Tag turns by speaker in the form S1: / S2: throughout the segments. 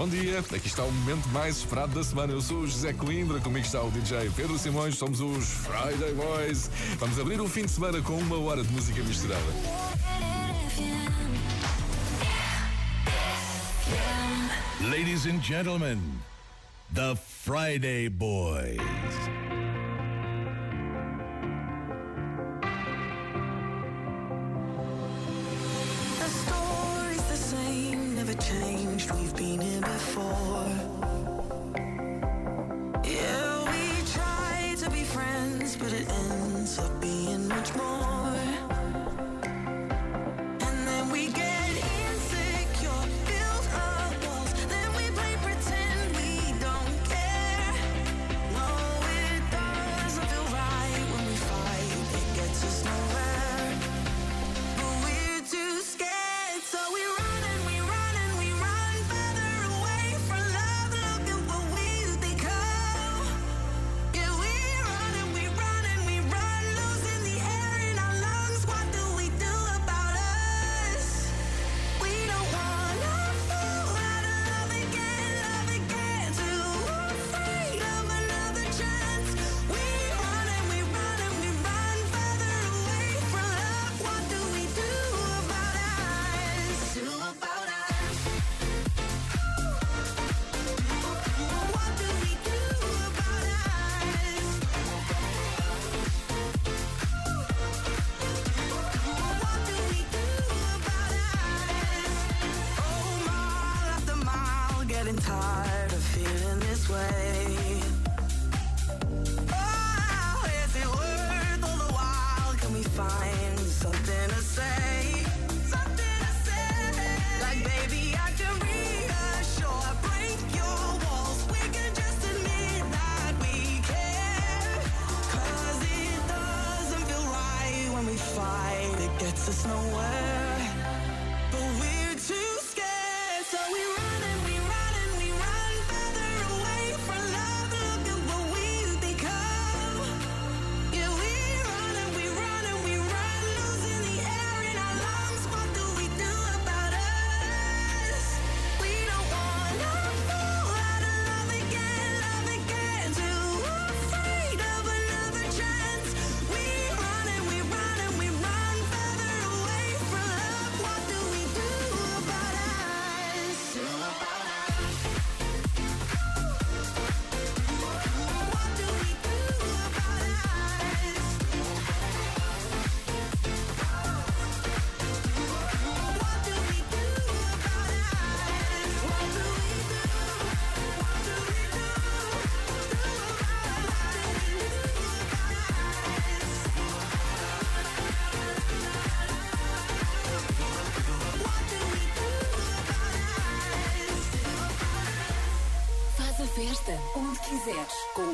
S1: Bom dia, aqui está o momento mais esperado da semana. Eu sou o José Coimbra, comigo está o DJ Pedro Simões, somos os Friday Boys. Vamos abrir o fim de semana com uma hora de música misturada.
S2: Ladies and gentlemen, the Friday Boys.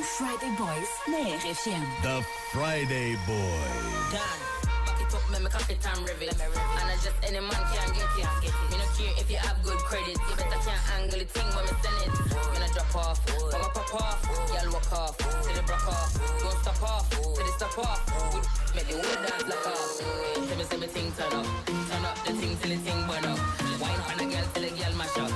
S3: Friday Boys na RFM.
S2: The Friday Boys.
S4: Done. Back it up, make me coffee time rivet. And I just any man can get it. Get it. Me no care if you have good credit. You better can't angle it thing when me send it. When I drop off, when I pop off, y'all walk off, till the broke off. Don't stop off, till the stop off. Good, make the whole dance like off. Tell me, say me thing turn up, turn up the thing till the thing burn up. Wine for the girl till the girl mash up.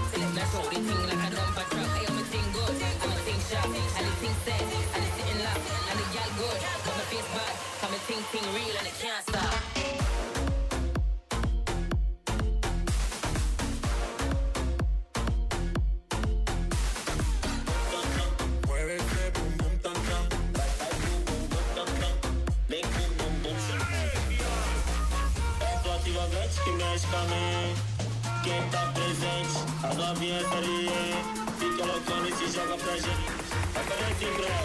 S5: Avião estaria, fica loucão e se joga pra gente.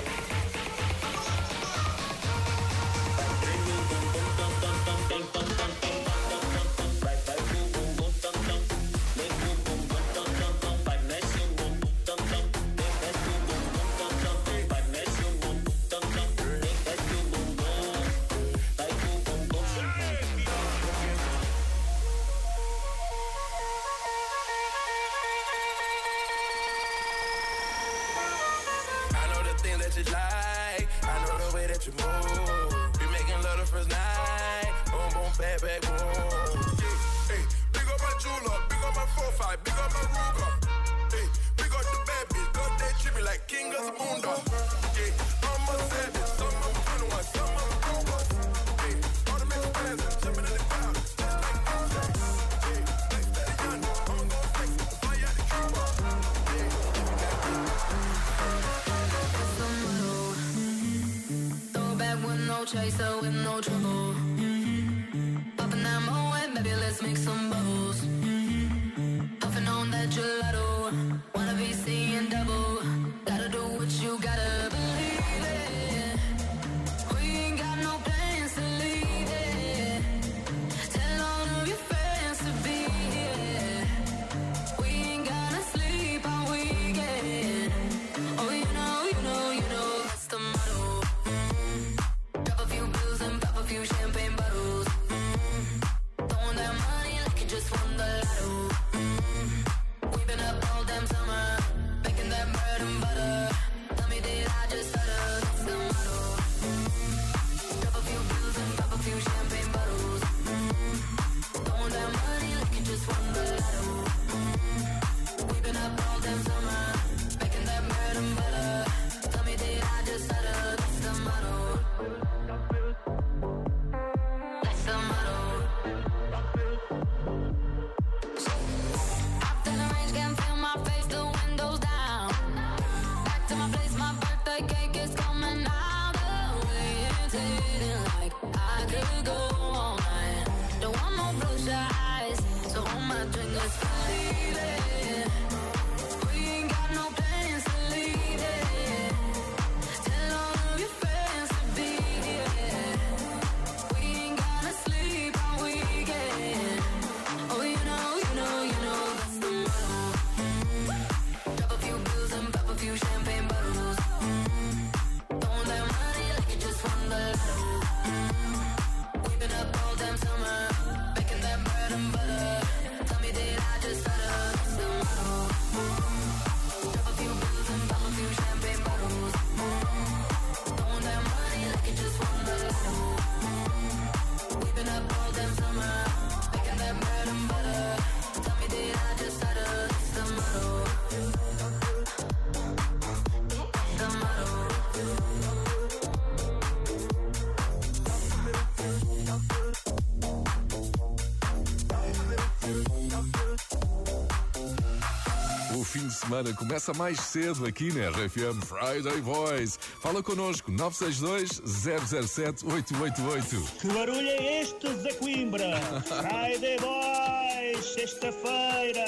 S1: começa mais cedo aqui na RFM Friday Boys. Fala connosco, 962-007-888.
S6: Que barulho é este, Zé Coimbra? Friday Boys, sexta-feira.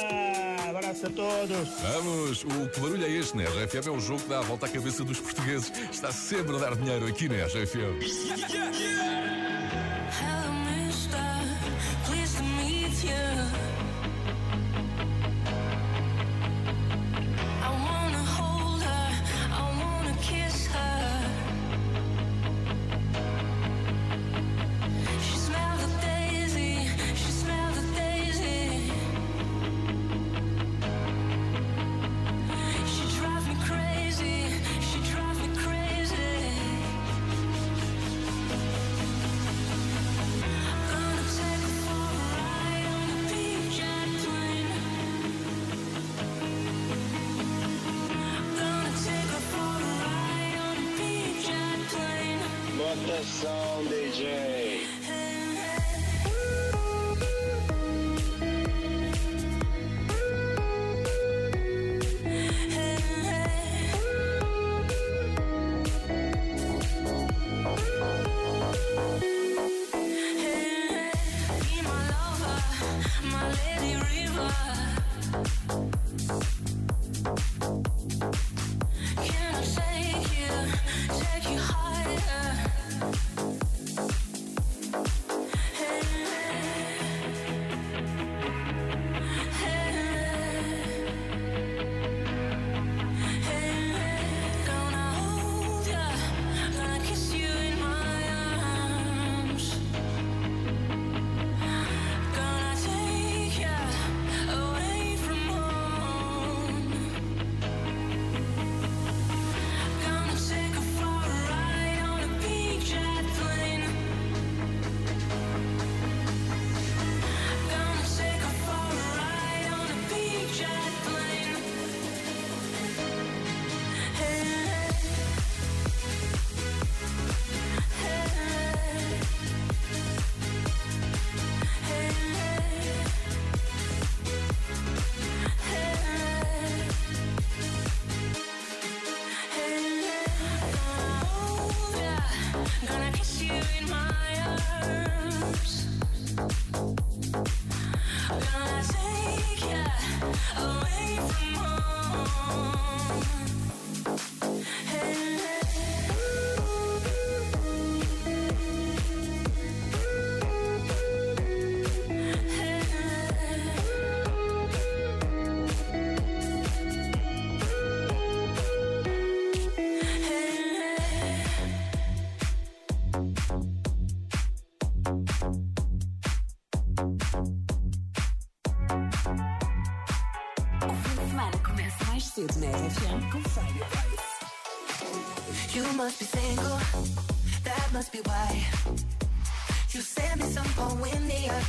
S6: Abraço a todos.
S1: Vamos, o que barulho é este né? RFM? É um jogo que dá a volta à cabeça dos portugueses. Está sempre a dar dinheiro aqui na RFM.
S7: Yeah, yeah, yeah.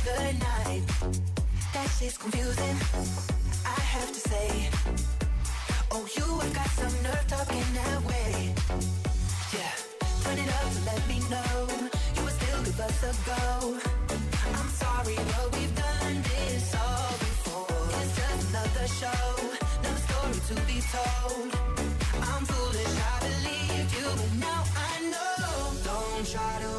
S7: The.
S8: That shit's confusing, I have to say. Oh, you have got some nerve talking that way. Yeah, turn it up to let me know you still give us a go. I'm sorry, but we've done this all before. It's just another show, story to be told. I'm foolish, I believed you, but now I know. Don't try to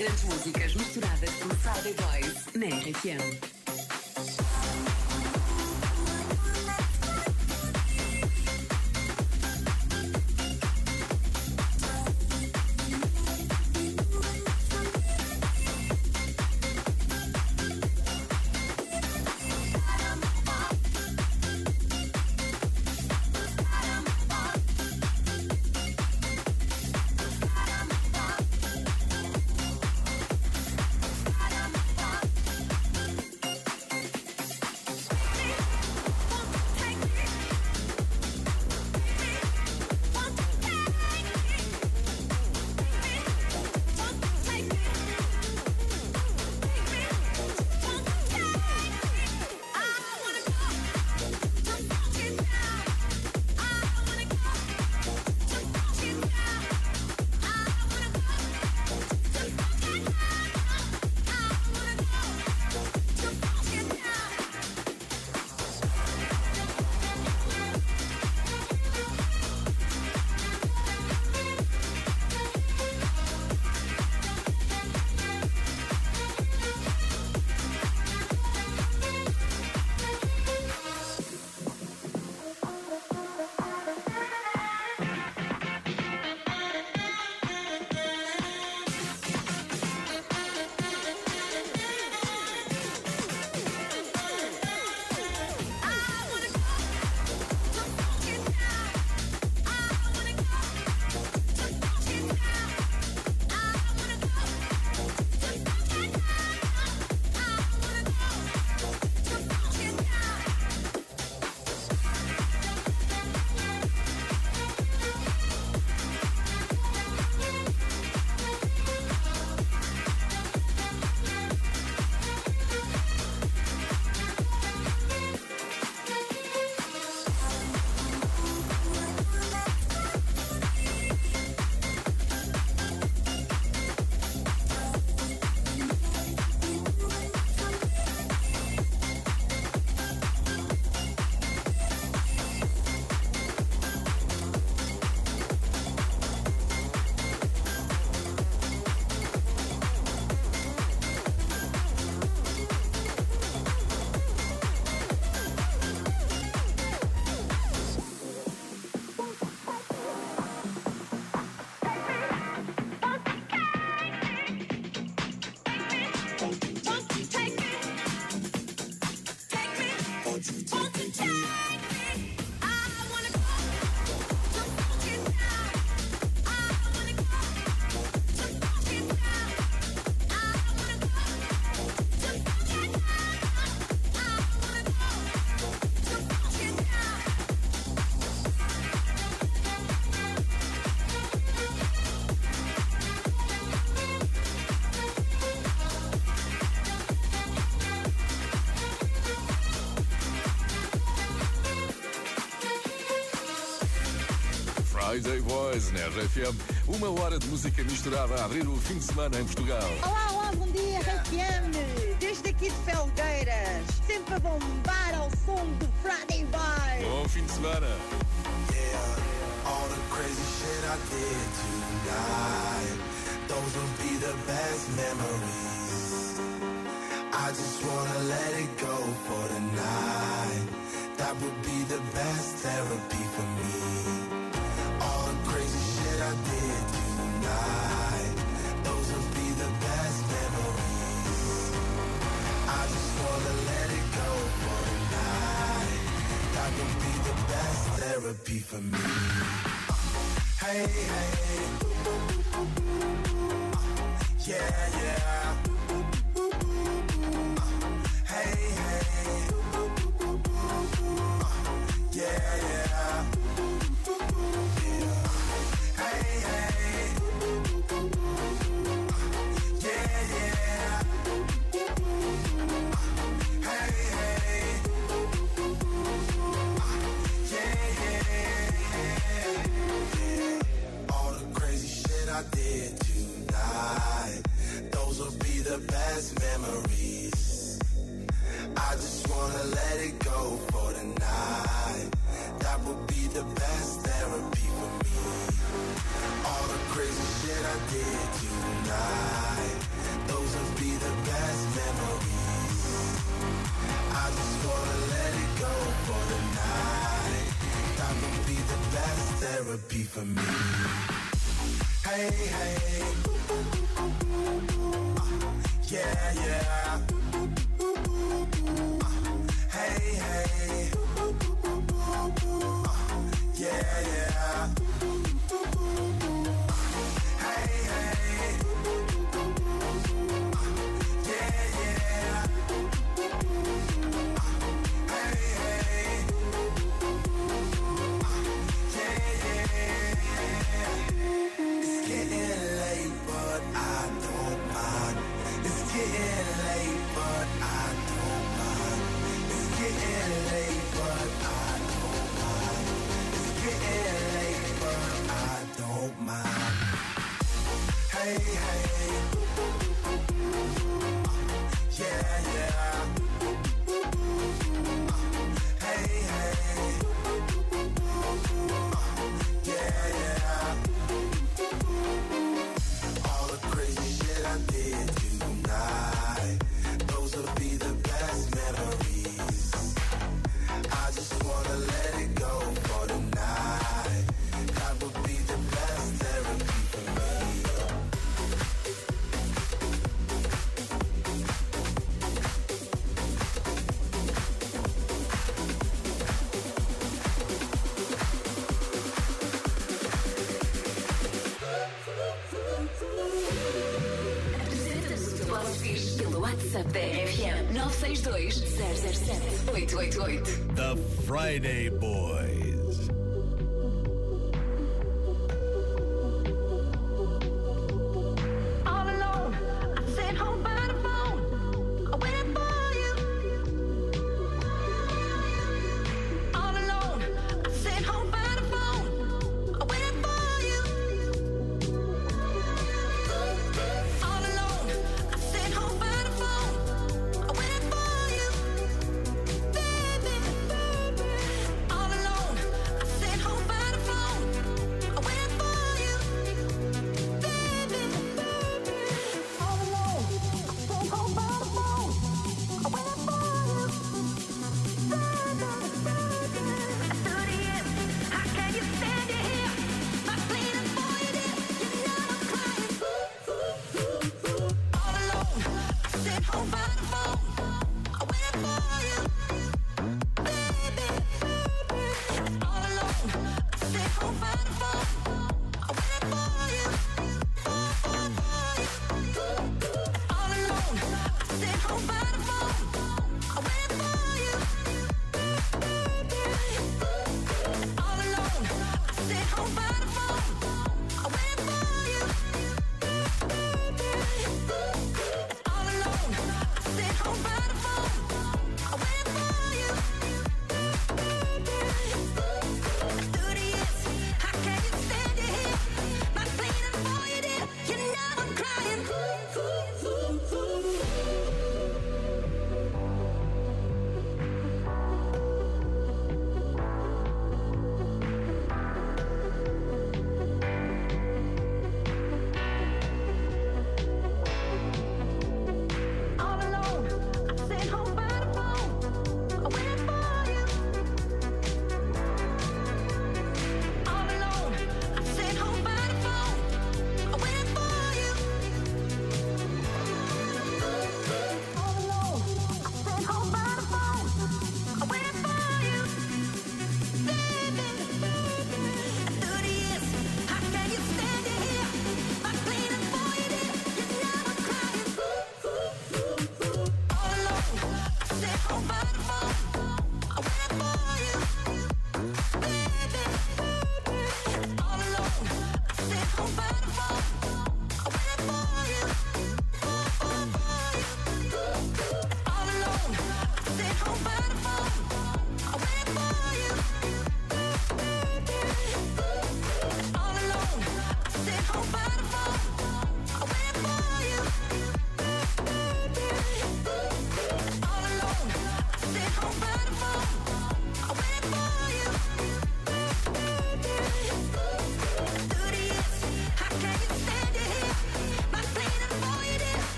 S3: Grandes músicas misturadas por Friday Boys na RFM.
S1: Boys na RFM. Uma hora de música misturada a abrir o fim de semana em Portugal.
S9: Olá, olá, bom dia, RFM. Desde aqui de Felgueiras. Sempre a bombar ao som do Friday Boys.
S1: Bom fim de semana.
S10: Yeah, all the crazy shit I did tonight. Those will be the best memories. for me. Hey, hey. Yeah, yeah. wait, wait. The
S2: Friday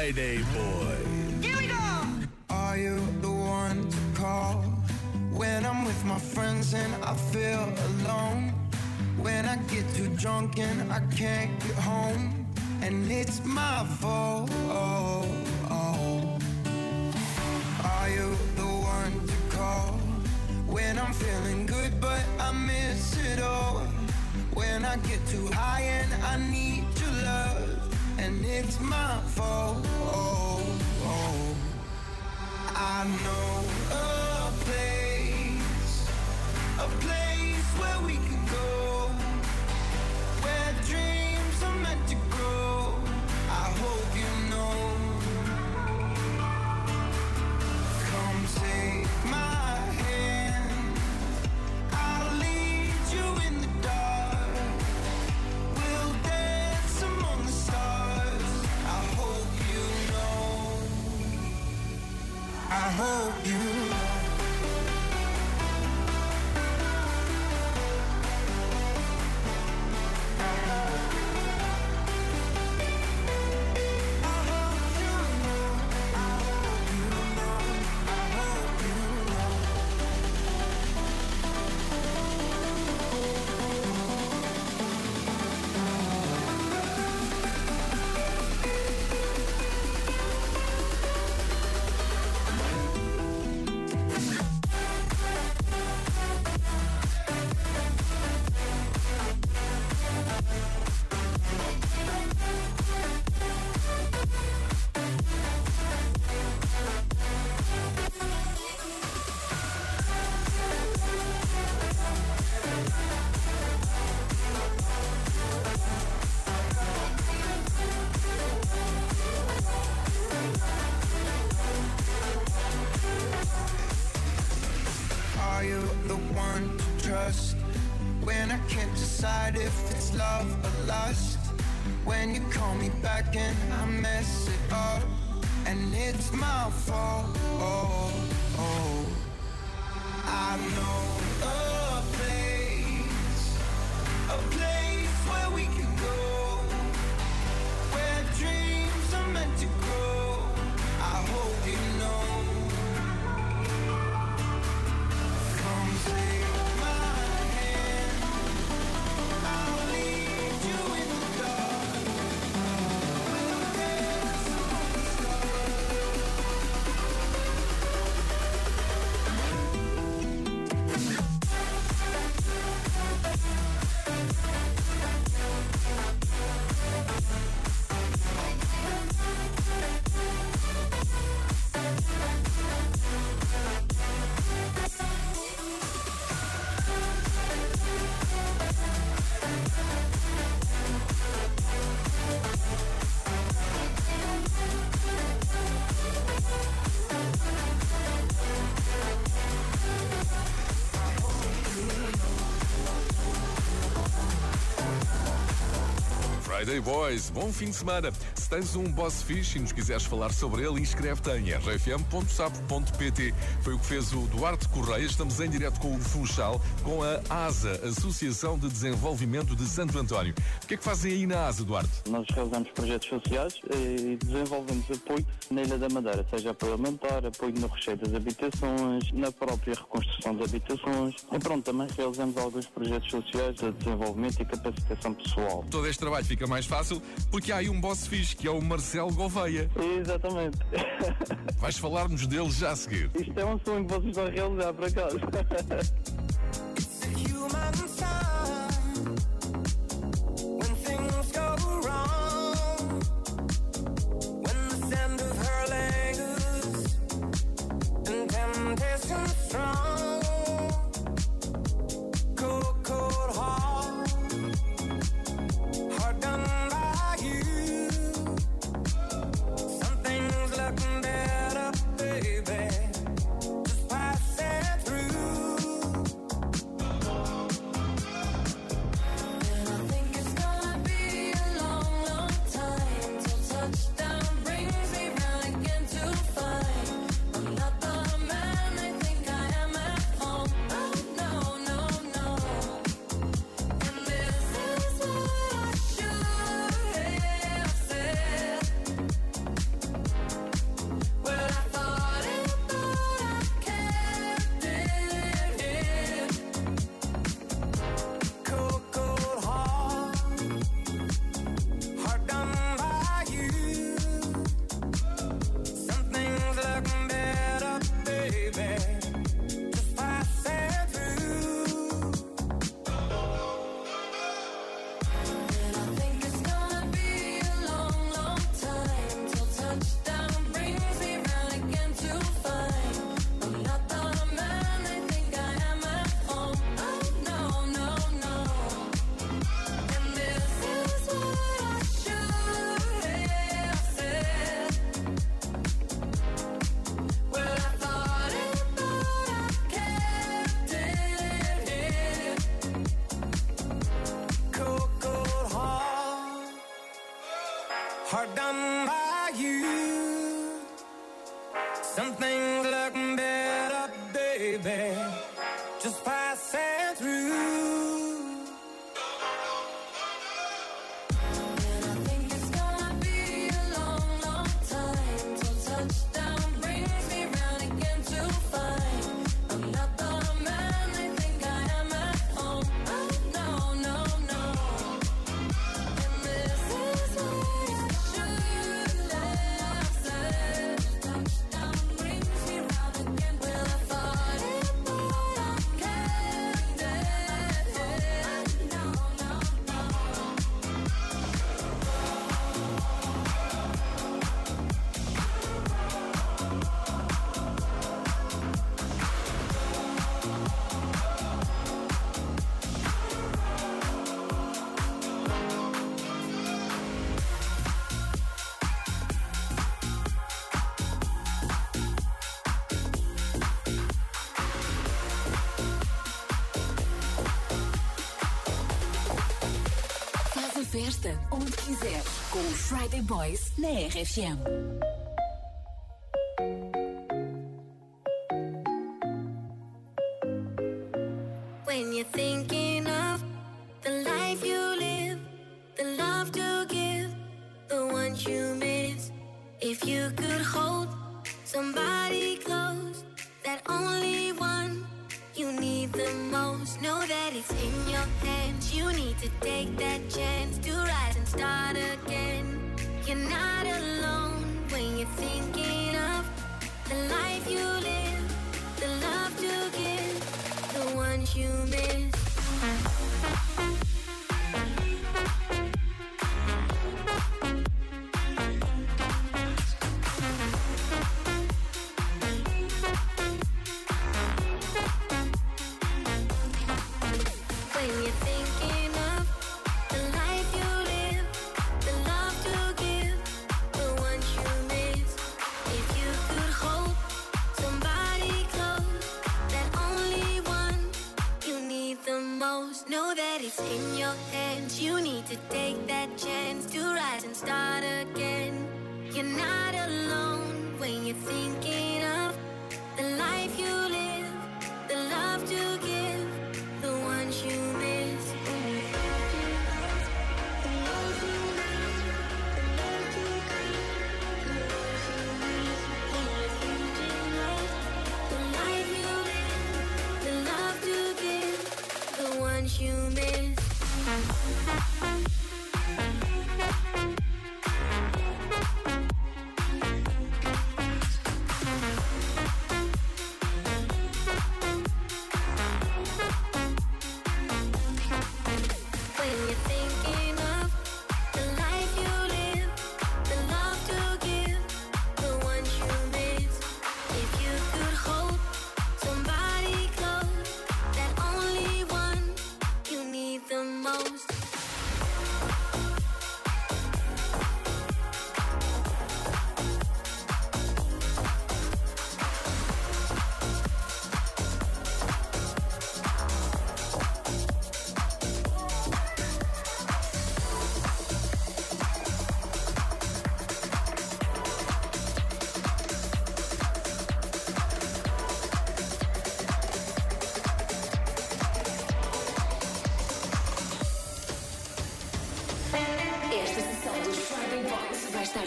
S10: Friday Boys.
S9: Here we go!
S3: Are you the one to call when I'm with my friends and I feel alone? When I get too drunk and I can't get home, and it's my fault. Are you the one to call when I'm feeling good but I miss it all? When I get too high and I need your love, and it's my fault. Oh, oh. I know a I When you call me back and I mess it up, and it's my fault.
S1: Friday Boys, bom fim de semana. Se tens um boss fixe e nos quiseres falar sobre ele, inscreve-te em rfm.sapo.pt. Foi o que fez o Duarte Correia. Estamos em direto com o Funchal, com a ASA, Associação de Desenvolvimento de Santo António. O que é que fazem aí na ASA, Duarte?
S11: Nós realizamos projetos sociais e desenvolvemos apoio na Ilha da Madeira, seja apoio alimentar, apoio no recheio das habitações, na própria reconstrução de habitações. E pronto, também realizamos alguns projetos sociais de desenvolvimento e capacitação pessoal.
S1: Todo este trabalho fica mais fácil porque há aí um boss fixe, que é o Marcelo Gouveia.
S11: Exatamente.
S1: Vais falar-nos dele já a seguir.
S11: Isto é um sonho que vocês vão realizar, por acaso.
S3: human sign
S12: com o Friday Boys na RFM.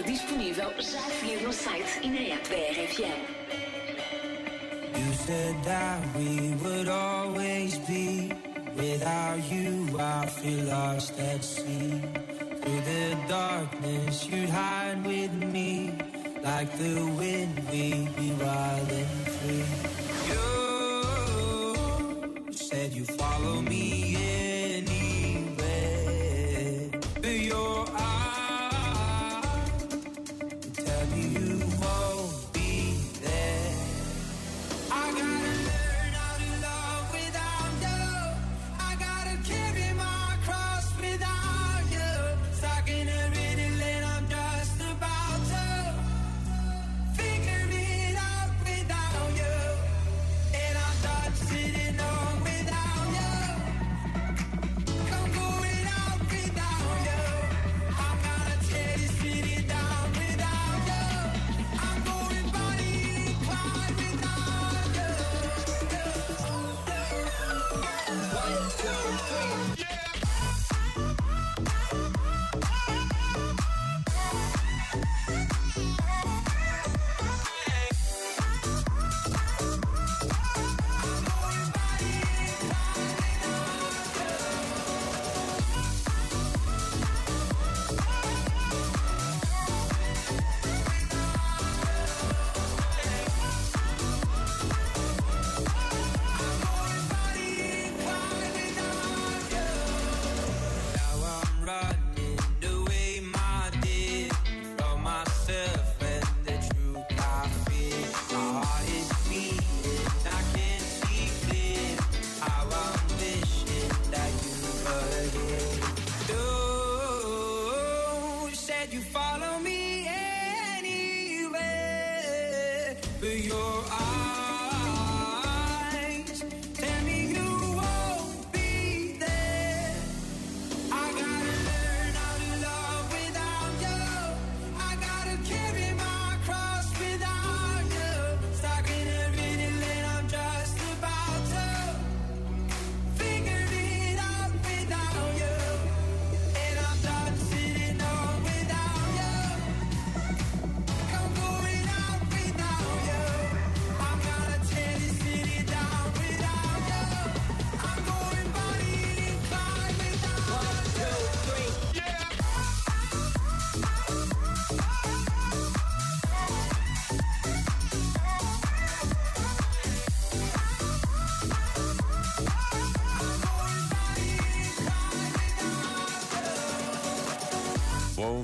S12: disponível já a seguir no site e na app da RFM.
S13: You said that we would always be. Without you, I feel lost at sea. Through the darkness, you'd hide with me. Like the wind, we'd be wild and free. You said you follow me in.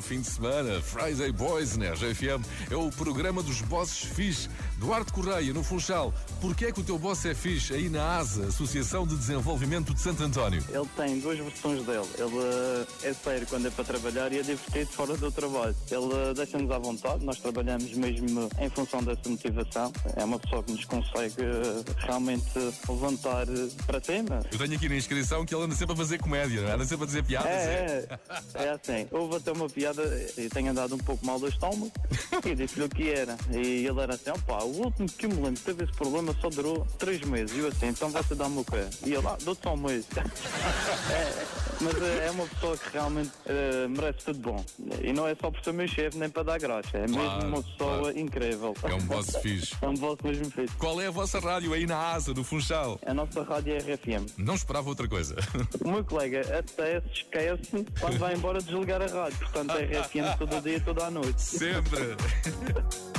S1: Fim de semana, Friday Boys na RFM. É o programa dos bosses fixe. Duarte Correia, no Funchal. Porquê é que o teu boss é fixe aí na ASA, Associação de Desenvolvimento de Santo António?
S11: Ele tem duas versões dele. Ele eh, é sério quando é para trabalhar e é divertido fora do trabalho. Ele eh, deixa-nos à vontade, nós trabalhamos mesmo em função dessa motivação. É uma pessoa que nos consegue eh, realmente levantar para cima.
S1: Eu tenho aqui na inscrição que ele anda sempre a fazer comédia, não é? anda sempre a dizer piadas.
S11: É, é, é assim. Houve até uma piada, eu tenho andado um pouco mal do estômago e disse-lhe o que era. E ele era assim: opá, o último que me lembro teve esse problema só durou três meses. E eu assim, então você dá-me o quê? E ele, ah, dou-te só um mês. É, mas eh, é uma pessoa que realmente eh, merece tudo bom. E não é só por ser meu chefe, nem para dar graça. É mesmo
S1: Claro,
S11: uma pessoa incrível.
S1: É um boss fixe.
S11: É um boss mesmo feito.
S1: Qual é a vossa rádio aí na ASA, no Funchal?
S11: A nossa rádio é RFM.
S1: Não esperava outra coisa.
S11: O meu colega até se esquece quando vai embora desligar a rádio. Portanto, é RFM todo dia, toda a noite.
S1: Sempre.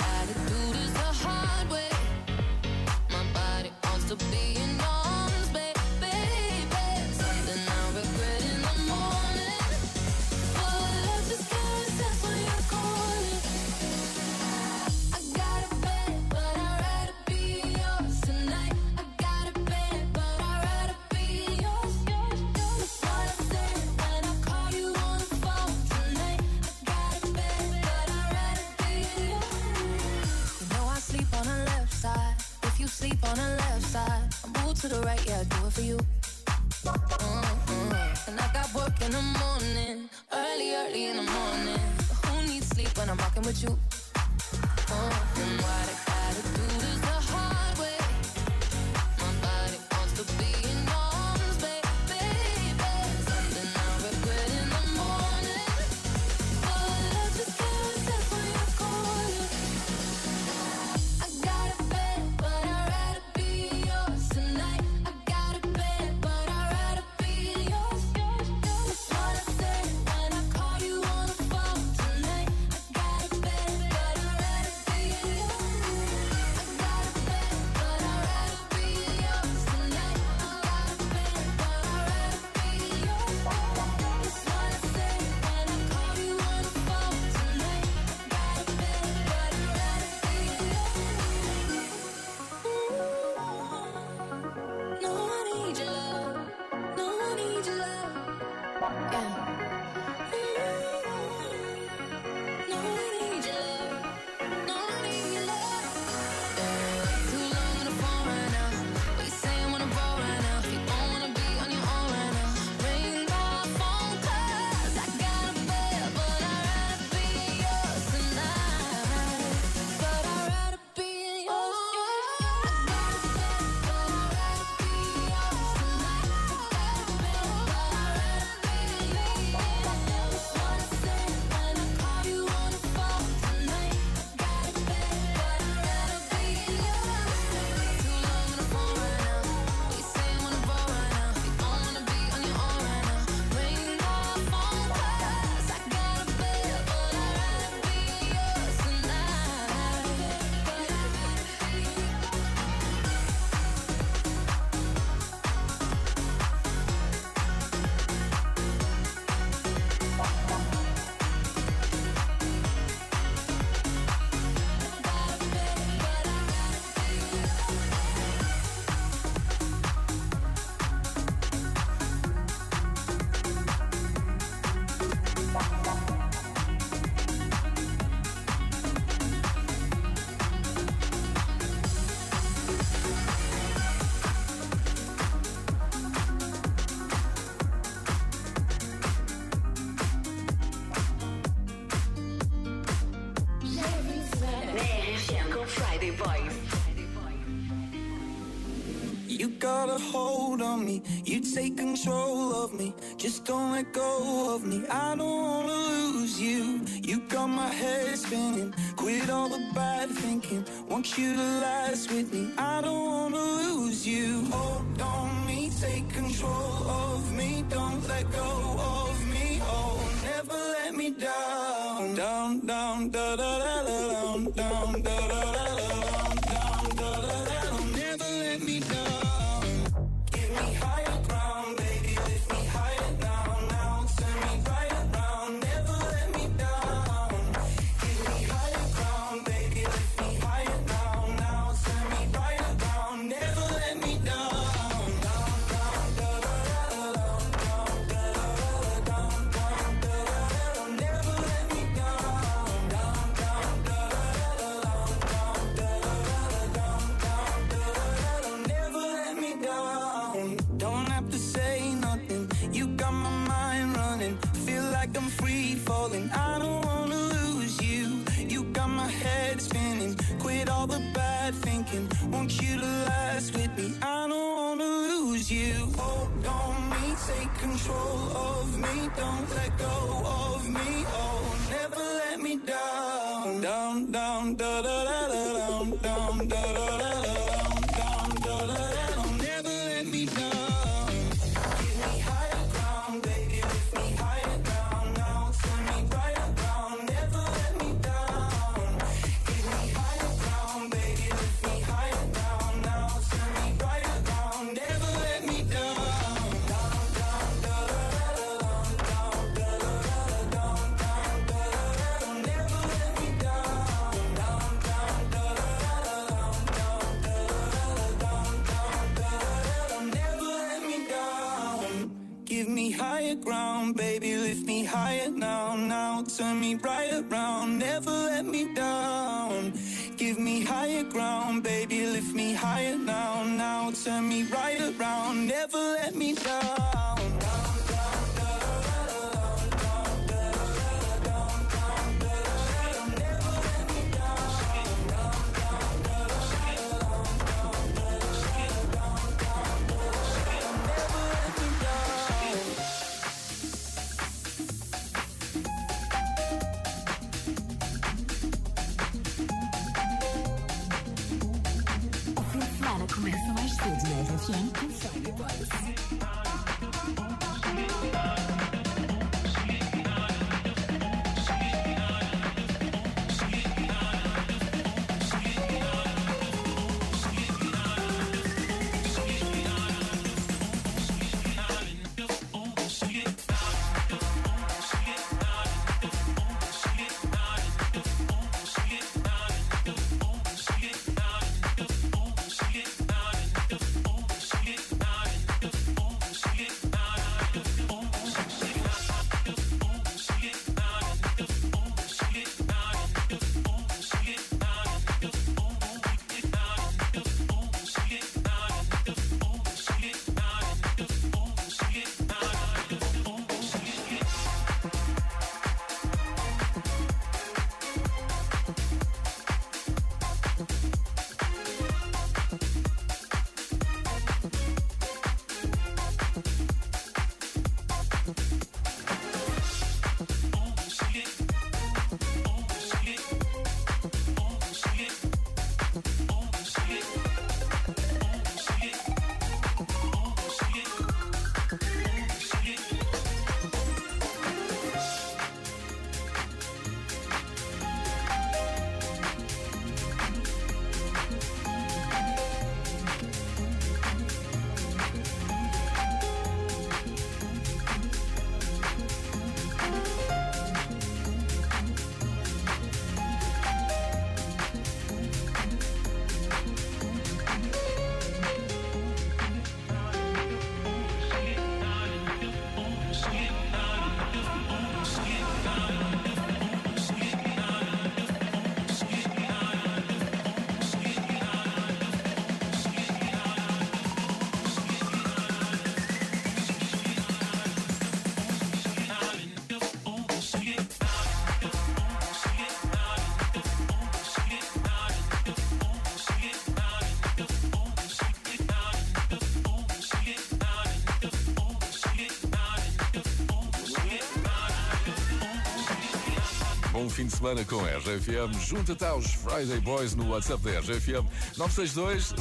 S7: with you? a
S14: hold on me. You take control of me. Just don't let go of me. I don't wanna lose you. You got my head spinning. Quit all the bad thinking. Want you to
S3: laugh fim de semana com
S1: a RGFM. Junta-te aos Friday Boys no WhatsApp da RGFM 962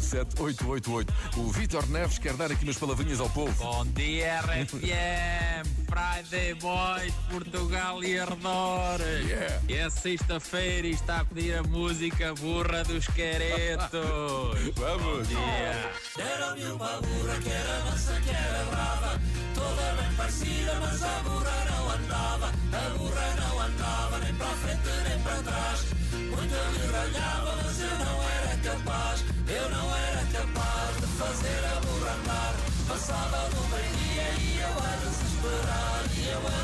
S1: 007 888. O Vitor Neves quer dar aqui umas palavrinhas ao povo.
S15: Bom dia, RGFM. Friday Boys, Portugal e arredores!
S1: Yeah.
S15: E é sexta-feira e está a pedir a música burra dos queretos.
S1: Vamos!
S15: Bom dia!
S14: Deram-me uma burra que era mansa, que era brava, toda bem parecida, mas a burra não andava, a burra não andava nem para frente nem para trás. Muito me ralhava, mas eu não era capaz, eu não era capaz de fazer a burra andar. Passava no meio-dia e eu a desesperar, e eu a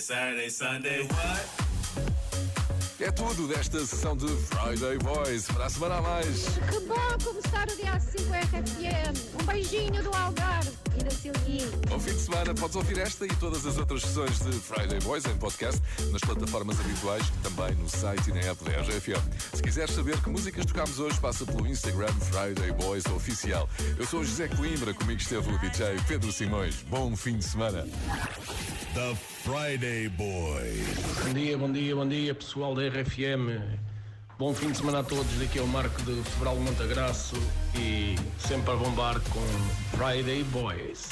S7: Saturday, Sunday, what?
S1: É tudo desta sessão de Friday Boys Para a semana a mais.
S16: Que bom começar o dia às 5 RFM. Um beijinho do Algarve e da Silvia.
S1: Bom fim de semana. Podes ouvir esta e todas as outras sessões de Friday Boys em podcast nas plataformas habituais, também no site e na app da RFM. Se quiseres saber que músicas tocámos hoje, passa pelo Instagram Friday Boys Oficial. Eu sou o José Coimbra, comigo esteve o DJ Pedro Simões. Bom fim de semana.
S2: The Friday Boy.
S17: Bom dia, bom dia, bom dia, pessoal da RFM. Bom fim de semana a todos. Daqui é o Marco de Sobral Montagraço e sempre a bombar com Friday Boys.